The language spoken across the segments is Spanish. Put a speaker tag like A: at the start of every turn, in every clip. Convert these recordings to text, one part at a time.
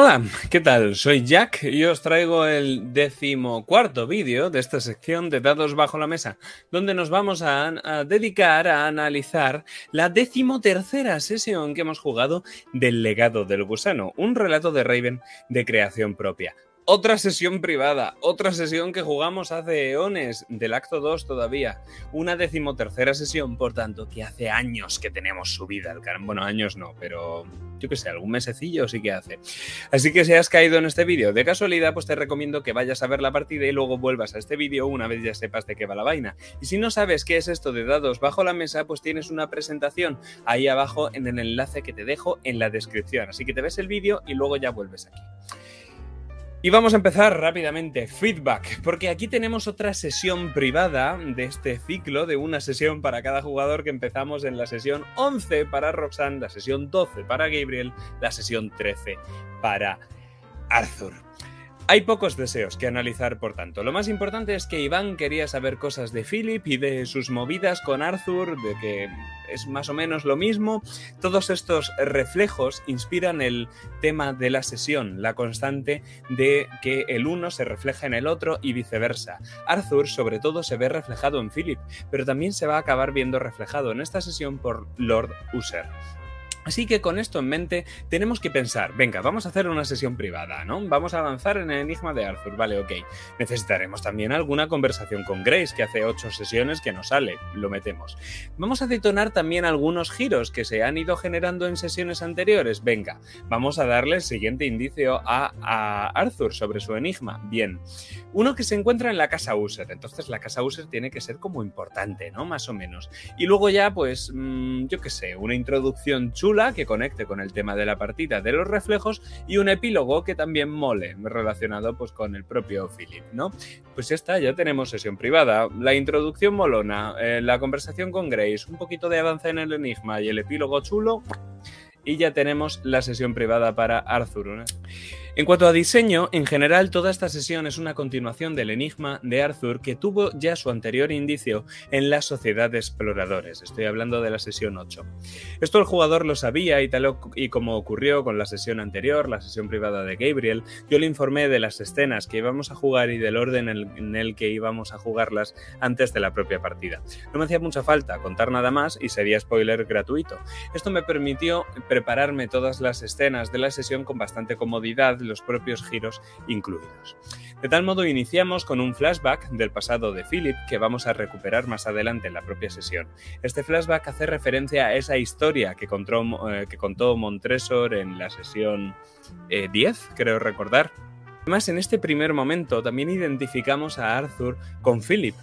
A: Hola, ¿qué tal? Soy Jack y os traigo el decimocuarto vídeo de esta sección de dados bajo la mesa, donde nos vamos a, dedicar a analizar la decimotercera sesión que hemos jugado del legado del gusano, un relato de Raven de creación propia otra sesión privada, otra sesión que jugamos hace eones, del acto 2 todavía. Una decimotercera sesión, por tanto, que hace años que tenemos subida al canal. Bueno, años no, pero yo qué sé, algún mesecillo sí que hace. Así que si has caído en este vídeo de casualidad, pues te recomiendo que vayas a ver la partida y luego vuelvas a este vídeo una vez ya sepas de qué va la vaina. Y si no sabes qué es esto de dados bajo la mesa, pues tienes una presentación ahí abajo en el enlace que te dejo en la descripción. Así que te ves el vídeo y luego ya vuelves aquí. Y vamos a empezar rápidamente. Feedback, porque aquí tenemos otra sesión privada de este ciclo, de una sesión para cada jugador que empezamos en la sesión 11 para Roxanne, la sesión 12 para Gabriel, la sesión 13 para Arthur. Hay pocos deseos que analizar, por tanto. Lo más importante es que Iván quería saber cosas de Philip y de sus movidas con Arthur, de que es más o menos lo mismo. Todos estos reflejos inspiran el tema de la sesión, la constante de que el uno se refleja en el otro y viceversa. Arthur sobre todo se ve reflejado en Philip, pero también se va a acabar viendo reflejado en esta sesión por Lord User. Así que con esto en mente tenemos que pensar, venga, vamos a hacer una sesión privada, ¿no? Vamos a avanzar en el enigma de Arthur, vale, ok. Necesitaremos también alguna conversación con Grace, que hace ocho sesiones que no sale, lo metemos. Vamos a detonar también algunos giros que se han ido generando en sesiones anteriores, venga, vamos a darle el siguiente indicio a, a Arthur sobre su enigma, bien. Uno que se encuentra en la casa User, entonces la casa User tiene que ser como importante, ¿no? Más o menos. Y luego ya, pues, mmm, yo qué sé, una introducción chula que conecte con el tema de la partida de los reflejos y un epílogo que también mole relacionado pues con el propio Philip, ¿no? Pues ya está, ya tenemos sesión privada, la introducción molona, eh, la conversación con Grace, un poquito de avance en el enigma y el epílogo chulo y ya tenemos la sesión privada para Arthur. En cuanto a diseño, en general toda esta sesión es una continuación del enigma de Arthur que tuvo ya su anterior indicio en la Sociedad de Exploradores. Estoy hablando de la sesión 8. Esto el jugador lo sabía y tal y como ocurrió con la sesión anterior, la sesión privada de Gabriel, yo le informé de las escenas que íbamos a jugar y del orden en el que íbamos a jugarlas antes de la propia partida. No me hacía mucha falta contar nada más y sería spoiler gratuito. Esto me permitió prepararme todas las escenas de la sesión con bastante comodidad los propios giros incluidos. De tal modo iniciamos con un flashback del pasado de Philip que vamos a recuperar más adelante en la propia sesión. Este flashback hace referencia a esa historia que contó, eh, que contó Montresor en la sesión eh, 10, creo recordar. Además, en este primer momento también identificamos a Arthur con Philip,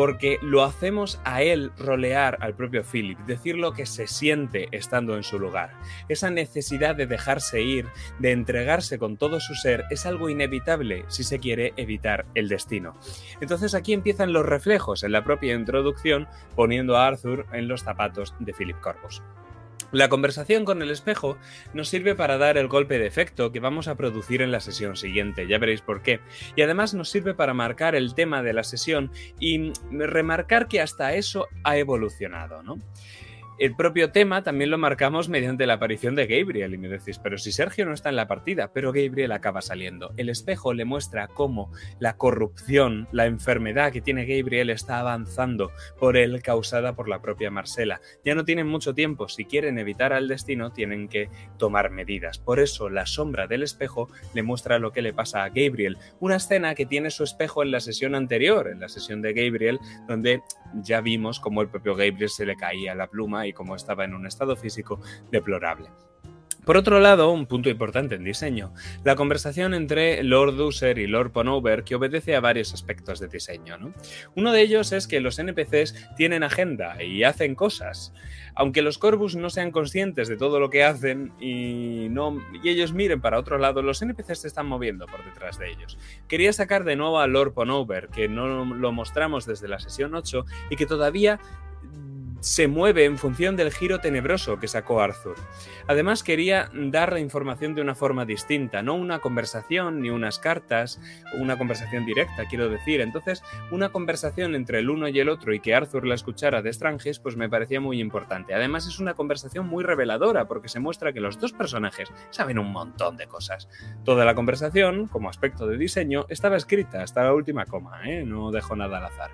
A: porque lo hacemos a él rolear al propio Philip, decir lo que se siente estando en su lugar. Esa necesidad de dejarse ir, de entregarse con todo su ser, es algo inevitable si se quiere evitar el destino. Entonces aquí empiezan los reflejos en la propia introducción, poniendo a Arthur en los zapatos de Philip Corvus. La conversación con el espejo nos sirve para dar el golpe de efecto que vamos a producir en la sesión siguiente, ya veréis por qué. Y además nos sirve para marcar el tema de la sesión y remarcar que hasta eso ha evolucionado, ¿no? El propio tema también lo marcamos mediante la aparición de Gabriel y me decís, pero si Sergio no está en la partida, pero Gabriel acaba saliendo. El espejo le muestra cómo la corrupción, la enfermedad que tiene Gabriel está avanzando por él causada por la propia Marcela. Ya no tienen mucho tiempo, si quieren evitar al destino tienen que tomar medidas. Por eso la sombra del espejo le muestra lo que le pasa a Gabriel. Una escena que tiene su espejo en la sesión anterior, en la sesión de Gabriel, donde ya vimos cómo el propio Gabriel se le caía la pluma y cómo estaba en un estado físico deplorable. Por otro lado, un punto importante en diseño, la conversación entre Lord User y Lord Ponover que obedece a varios aspectos de diseño. ¿no? Uno de ellos es que los NPCs tienen agenda y hacen cosas. Aunque los Corvus no sean conscientes de todo lo que hacen y, no, y ellos miren para otro lado, los NPCs se están moviendo por detrás de ellos. Quería sacar de nuevo a Lord Ponover, que no lo mostramos desde la sesión 8 y que todavía se mueve en función del giro tenebroso que sacó Arthur. Además quería dar la información de una forma distinta, no una conversación ni unas cartas, una conversación directa, quiero decir. Entonces, una conversación entre el uno y el otro y que Arthur la escuchara de Stranges, pues me parecía muy importante. Además es una conversación muy reveladora porque se muestra que los dos personajes saben un montón de cosas. Toda la conversación, como aspecto de diseño, estaba escrita hasta la última coma, ¿eh? no dejo nada al azar.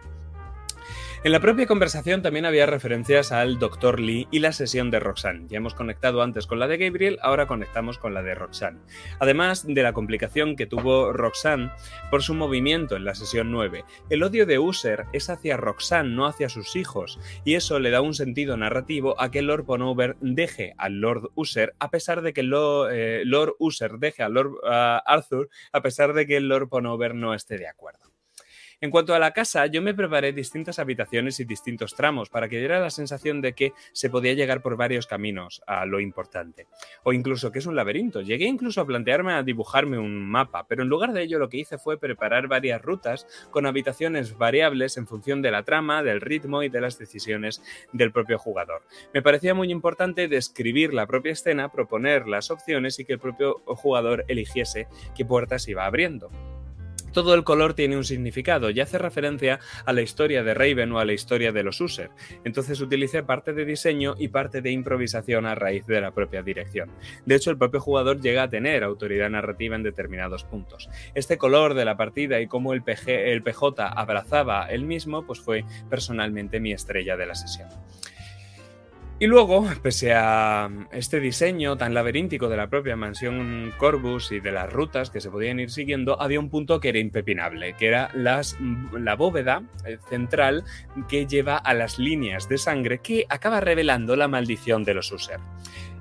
A: En la propia conversación también había referencias al Dr. Lee y la sesión de Roxanne. Ya hemos conectado antes con la de Gabriel, ahora conectamos con la de Roxanne. Además de la complicación que tuvo Roxanne por su movimiento en la sesión 9. El odio de User es hacia Roxanne, no hacia sus hijos, y eso le da un sentido narrativo a que Lord Ponover deje al Lord User a pesar de que eh, Lord User deje a Lord Arthur a pesar de que Lord Ponover no esté de acuerdo. En cuanto a la casa, yo me preparé distintas habitaciones y distintos tramos para que diera la sensación de que se podía llegar por varios caminos a lo importante. O incluso que es un laberinto. Llegué incluso a plantearme a dibujarme un mapa, pero en lugar de ello lo que hice fue preparar varias rutas con habitaciones variables en función de la trama, del ritmo y de las decisiones del propio jugador. Me parecía muy importante describir la propia escena, proponer las opciones y que el propio jugador eligiese qué puertas iba abriendo todo el color tiene un significado y hace referencia a la historia de Raven o a la historia de los User. Entonces utilicé parte de diseño y parte de improvisación a raíz de la propia dirección. De hecho, el propio jugador llega a tener autoridad narrativa en determinados puntos. Este color de la partida y cómo el, el PJ abrazaba el mismo, pues fue personalmente mi estrella de la sesión. Y luego, pese a este diseño tan laberíntico de la propia mansión Corbus y de las rutas que se podían ir siguiendo, había un punto que era impepinable, que era la bóveda eh, central que lleva a las líneas de sangre que acaba revelando la maldición de los User.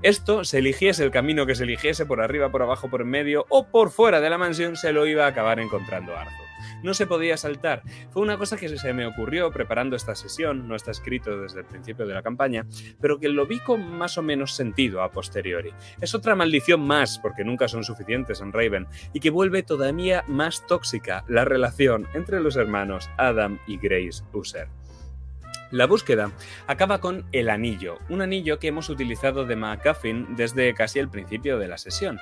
A: Esto, se eligiese el camino que se eligiese, por arriba, por abajo, por medio o por fuera de la mansión, se lo iba a acabar encontrando Arthur no se podía saltar. Fue una cosa que se me ocurrió preparando esta sesión, no está escrito desde el principio de la campaña, pero que lo vi con más o menos sentido a posteriori. Es otra maldición más, porque nunca son suficientes en Raven, y que vuelve todavía más tóxica la relación entre los hermanos Adam y Grace User. La búsqueda acaba con el anillo, un anillo que hemos utilizado de McCuffin desde casi el principio de la sesión.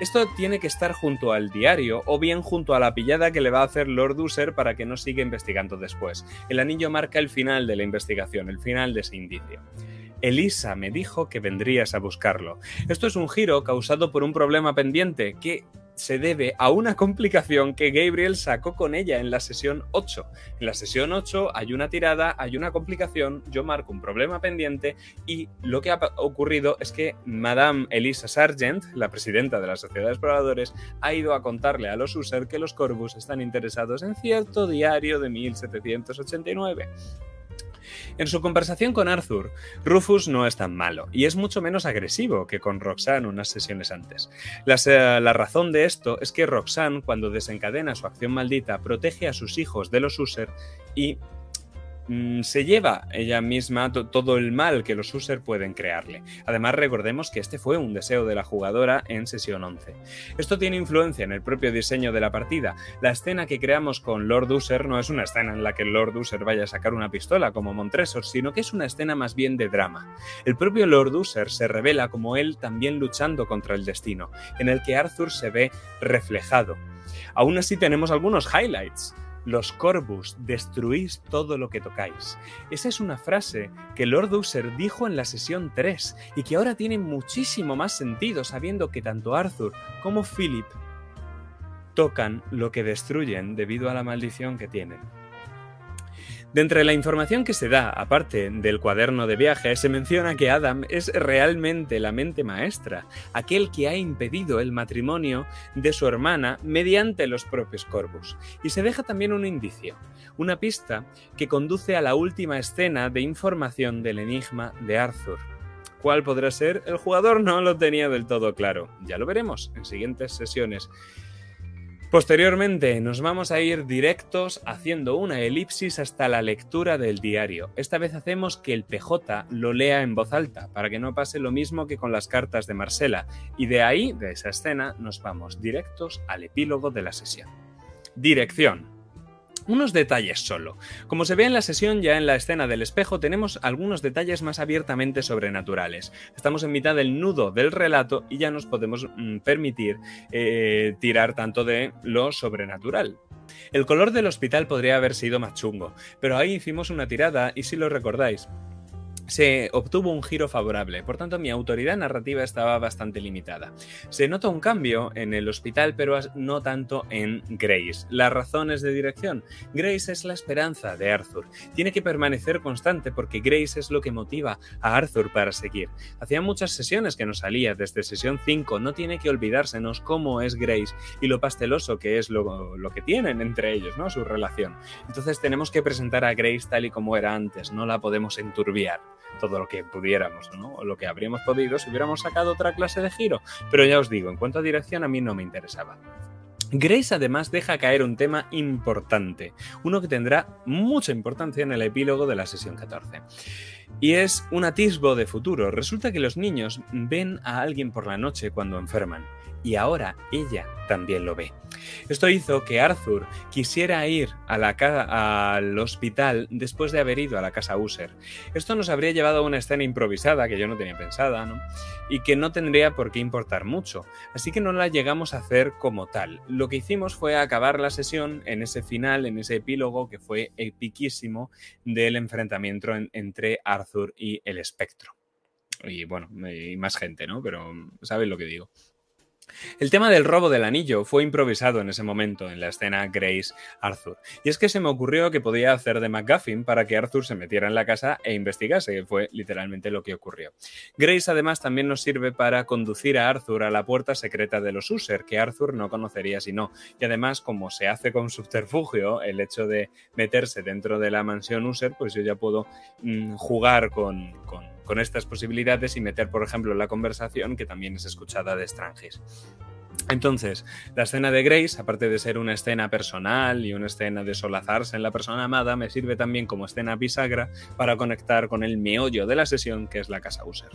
A: Esto tiene que estar junto al diario o bien junto a la pillada que le va a hacer Lord User para que no siga investigando después. El anillo marca el final de la investigación, el final de ese indicio. Elisa me dijo que vendrías a buscarlo. Esto es un giro causado por un problema pendiente que se debe a una complicación que Gabriel sacó con ella en la sesión 8. En la sesión 8 hay una tirada, hay una complicación, yo marco un problema pendiente y lo que ha ocurrido es que Madame Elisa Sargent, la presidenta de la Sociedad de Exploradores, ha ido a contarle a los users que los Corvus están interesados en cierto diario de 1789. En su conversación con Arthur, Rufus no es tan malo y es mucho menos agresivo que con Roxanne unas sesiones antes. La, razón de esto es que Roxanne, cuando desencadena su acción maldita, protege a sus hijos de los User y Mm, se lleva ella misma todo el mal que los user pueden crearle. Además, recordemos que este fue un deseo de la jugadora en sesión 11. Esto tiene influencia en el propio diseño de la partida. La escena que creamos con Lord User no es una escena en la que Lord User vaya a sacar una pistola como Montresor, sino que es una escena más bien de drama. El propio Lord User se revela como él también luchando contra el destino, en el que Arthur se ve reflejado. Aún así tenemos algunos highlights. Los Corvus, destruís todo lo que tocáis. Esa es una frase que Lord User dijo en la sesión 3 y que ahora tiene muchísimo más sentido sabiendo que tanto Arthur como Philip tocan lo que destruyen debido a la maldición que tienen. De entre la información que se da, aparte del cuaderno de viaje, se menciona que Adam es realmente la mente maestra, aquel que ha impedido el matrimonio de su hermana mediante los propios Corvus. Y se deja también un indicio, una pista que conduce a la última escena de información del enigma de Arthur. ¿Cuál podrá ser? El jugador no lo tenía del todo claro. Ya lo veremos en siguientes sesiones. Posteriormente nos vamos a ir directos haciendo una elipsis hasta la lectura del diario. Esta vez hacemos que el PJ lo lea en voz alta para que no pase lo mismo que con las cartas de Marcela y de ahí, de esa escena, nos vamos directos al epílogo de la sesión. Dirección. Unos detalles solo. Como se ve en la sesión, ya en la escena del espejo, tenemos algunos detalles más abiertamente sobrenaturales. Estamos en mitad del nudo del relato y ya nos podemos mm, permitir eh, tirar tanto de lo sobrenatural. El color del hospital podría haber sido más chungo, pero ahí hicimos una tirada y si lo recordáis, se obtuvo un giro favorable, por tanto mi autoridad narrativa estaba bastante limitada. Se nota un cambio en el hospital, pero no tanto en Grace. Las razones de dirección. Grace es la esperanza de Arthur. Tiene que permanecer constante porque Grace es lo que motiva a Arthur para seguir. Hacía muchas sesiones que no salía, desde sesión 5, no tiene que olvidársenos cómo es Grace y lo pasteloso que es lo, lo que tienen entre ellos, ¿no? Su relación. Entonces tenemos que presentar a Grace tal y como era antes, no la podemos enturbiar todo lo que pudiéramos, ¿no? Lo que habríamos podido si hubiéramos sacado otra clase de giro. Pero ya os digo, en cuanto a dirección a mí no me interesaba. Grace además deja caer un tema importante, uno que tendrá mucha importancia en el epílogo de la sesión 14. Y es un atisbo de futuro. Resulta que los niños ven a alguien por la noche cuando enferman y ahora ella también lo ve. Esto hizo que Arthur quisiera ir al hospital después de haber ido a la casa User. Esto nos habría llevado a una escena improvisada que yo no tenía pensada, ¿no? Y que no tendría por qué importar mucho. Así que no la llegamos a hacer como tal. Lo que hicimos fue acabar la sesión en ese final, en ese epílogo que fue epiquísimo del enfrentamiento entre Arthur y el espectro. Y bueno, y más gente, ¿no? Pero sabéis lo que digo. El tema del robo del anillo fue improvisado en ese momento en la escena Grace Arthur. Y es que se me ocurrió que podía hacer de McGuffin para que Arthur se metiera en la casa e investigase, que fue literalmente lo que ocurrió. Grace además también nos sirve para conducir a Arthur a la puerta secreta de los User, que Arthur no conocería si no. Y además, como se hace con subterfugio, el hecho de meterse dentro de la mansión User, pues yo ya puedo mm, jugar con con estas posibilidades y meter, por ejemplo, la conversación que también es escuchada de extranjeros. Entonces, la escena de Grace, aparte de ser una escena personal y una escena de solazarse en la persona amada, me sirve también como escena bisagra para conectar con el meollo de la sesión, que es la casa user.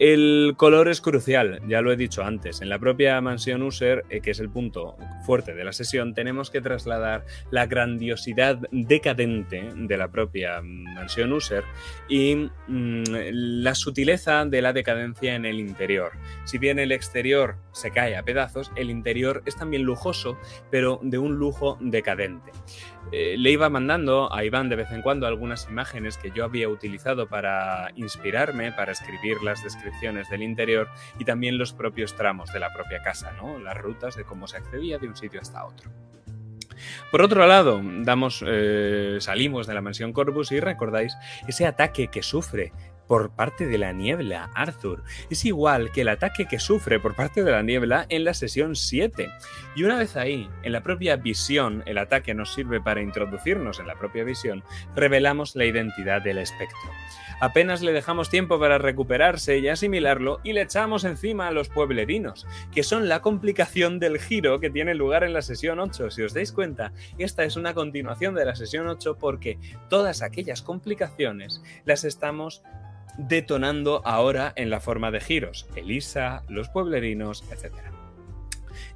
A: El color es crucial, ya lo he dicho antes. En la propia mansión User, eh, que es el punto fuerte de la sesión, tenemos que trasladar la grandiosidad decadente de la propia mansión User y mm, la sutileza de la decadencia en el interior. Si bien el exterior se cae a pedazos, el interior es también lujoso, pero de un lujo decadente. Eh, le iba mandando a Iván de vez en cuando algunas imágenes que yo había utilizado para inspirarme, para escribir las descripciones del interior y también los propios tramos de la propia casa, ¿no? las rutas de cómo se accedía de un sitio hasta otro. Por otro lado, damos, eh, salimos de la mansión Corvus y recordáis ese ataque que sufre por parte de la niebla, Arthur. Es igual que el ataque que sufre por parte de la niebla en la sesión 7. Y una vez ahí, en la propia visión, el ataque nos sirve para introducirnos en la propia visión, revelamos la identidad del espectro. Apenas le dejamos tiempo para recuperarse y asimilarlo y le echamos encima a los pueblerinos, que son la complicación del giro que tiene lugar en la sesión 8. Si os dais cuenta, esta es una continuación de la sesión 8 porque todas aquellas complicaciones las estamos detonando ahora en la forma de giros, Elisa, los pueblerinos, etc.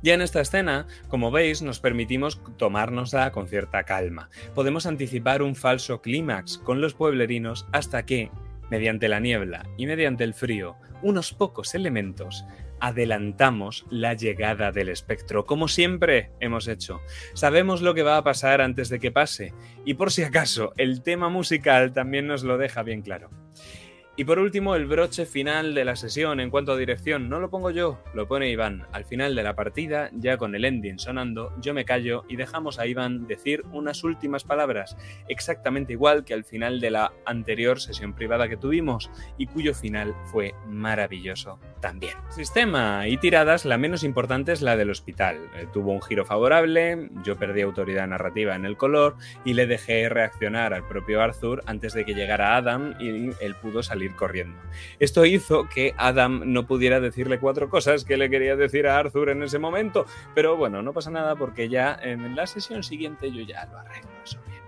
A: Ya en esta escena, como veis, nos permitimos tomárnosla con cierta calma. Podemos anticipar un falso clímax con los pueblerinos hasta que, mediante la niebla y mediante el frío, unos pocos elementos, adelantamos la llegada del espectro, como siempre hemos hecho. Sabemos lo que va a pasar antes de que pase, y por si acaso, el tema musical también nos lo deja bien claro. Y por último, el broche final de la sesión en cuanto a dirección, no lo pongo yo, lo pone Iván. Al final de la partida, ya con el ending sonando, yo me callo y dejamos a Iván decir unas últimas palabras, exactamente igual que al final de la anterior sesión privada que tuvimos y cuyo final fue maravilloso también. Sistema y tiradas, la menos importante es la del hospital. Eh, tuvo un giro favorable, yo perdí autoridad narrativa en el color y le dejé reaccionar al propio Arthur antes de que llegara Adam y él pudo salir corriendo. Esto hizo que Adam no pudiera decirle cuatro cosas que le quería decir a Arthur en ese momento, pero bueno, no pasa nada porque ya en la sesión siguiente yo ya lo arreglo eso bien.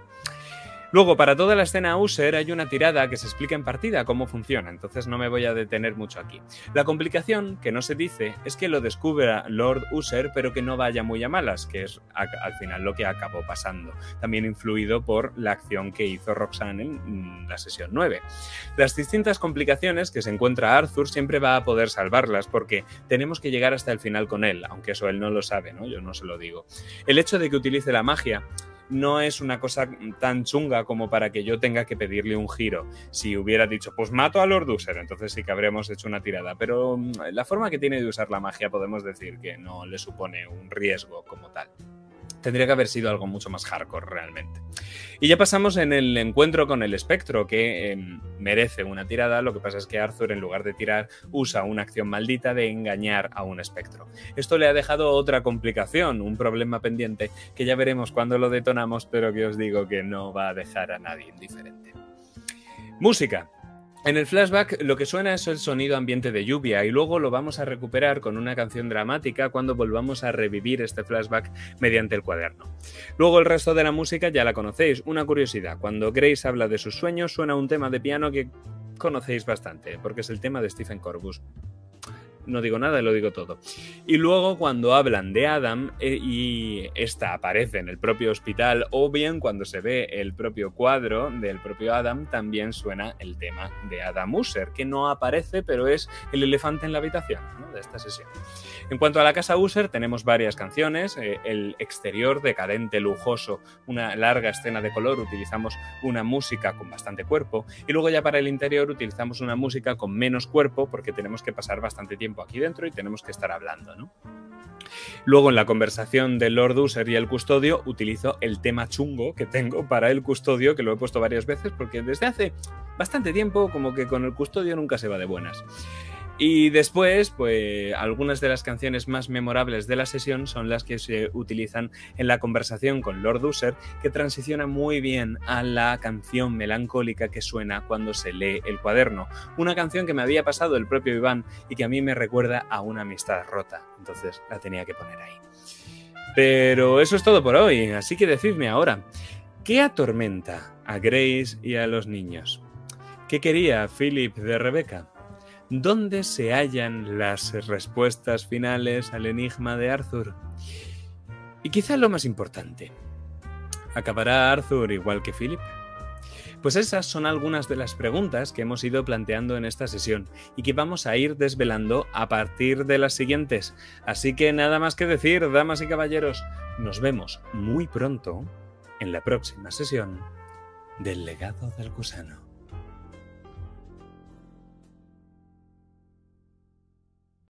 A: Luego, para toda la escena user hay una tirada que se explica en partida cómo funciona, entonces no me voy a detener mucho aquí. La complicación, que no se dice, es que lo descubra Lord User, pero que no vaya muy a malas, que es al final lo que acabó pasando, también influido por la acción que hizo Roxanne en la sesión 9. Las distintas complicaciones que se encuentra Arthur siempre va a poder salvarlas, porque tenemos que llegar hasta el final con él, aunque eso él no lo sabe, ¿no? Yo no se lo digo. El hecho de que utilice la magia no es una cosa tan chunga como para que yo tenga que pedirle un giro. Si hubiera dicho, pues mato a Lord User, entonces sí que habríamos hecho una tirada. Pero mm, la forma que tiene de usar la magia podemos decir que no le supone un riesgo como tal tendría que haber sido algo mucho más hardcore realmente. Y ya pasamos en el encuentro con el espectro, que em, merece una tirada, lo que pasa es que Arthur en lugar de tirar usa una acción maldita de engañar a un espectro. Esto le ha dejado otra complicación, un problema pendiente, que ya veremos cuando lo detonamos, pero que os digo que no va a dejar a nadie indiferente. Música. En el flashback lo que suena es el sonido ambiente de lluvia y luego lo vamos a recuperar con una canción dramática cuando volvamos a revivir este flashback mediante el cuaderno. Luego el resto de la música ya la conocéis. Una curiosidad, cuando Grace habla de sus sueños suena un tema de piano que conocéis bastante, porque es el tema de Stephen Corbus no digo nada, lo digo todo. Y luego cuando hablan de Adam eh, y esta aparece en el propio hospital o bien cuando se ve el propio cuadro del propio Adam, también suena el tema de Adam User, que no aparece pero es el elefante en la habitación de esta sesión. En cuanto a la casa User, tenemos varias canciones. Eh, el exterior decadente, lujoso, una larga escena de color, utilizamos una música con bastante cuerpo. Y luego ya para el interior utilizamos una música con menos cuerpo porque tenemos que pasar bastante tiempo aquí dentro y tenemos que estar hablando. Luego en la conversación del Lord User y el custodio utilizo el tema chungo que tengo para el custodio, que lo he puesto varias veces porque desde hace bastante tiempo como que con el custodio nunca se va de buenas. Y después, pues algunas de las canciones más memorables de la sesión son las que se utilizan en la conversación con Lord User, que transiciona muy bien a la canción melancólica que suena cuando se lee el cuaderno. Una canción que me había pasado el propio Iván y que a mí me recuerda a una amistad rota. Entonces la tenía que poner ahí. Pero eso es todo por hoy, así que decidme ahora, ¿qué atormenta a Grace y a los niños? ¿Qué quería Philip de Rebecca? ¿Dónde se hallan las respuestas finales al enigma de Arthur? Y quizá lo más importante, ¿acabará Arthur igual que Philip? Pues esas son algunas de las preguntas que hemos ido planteando en esta sesión y que vamos a ir desvelando a partir de las siguientes. Así que nada más que decir, damas y caballeros, nos vemos muy pronto en la próxima sesión del legado del gusano.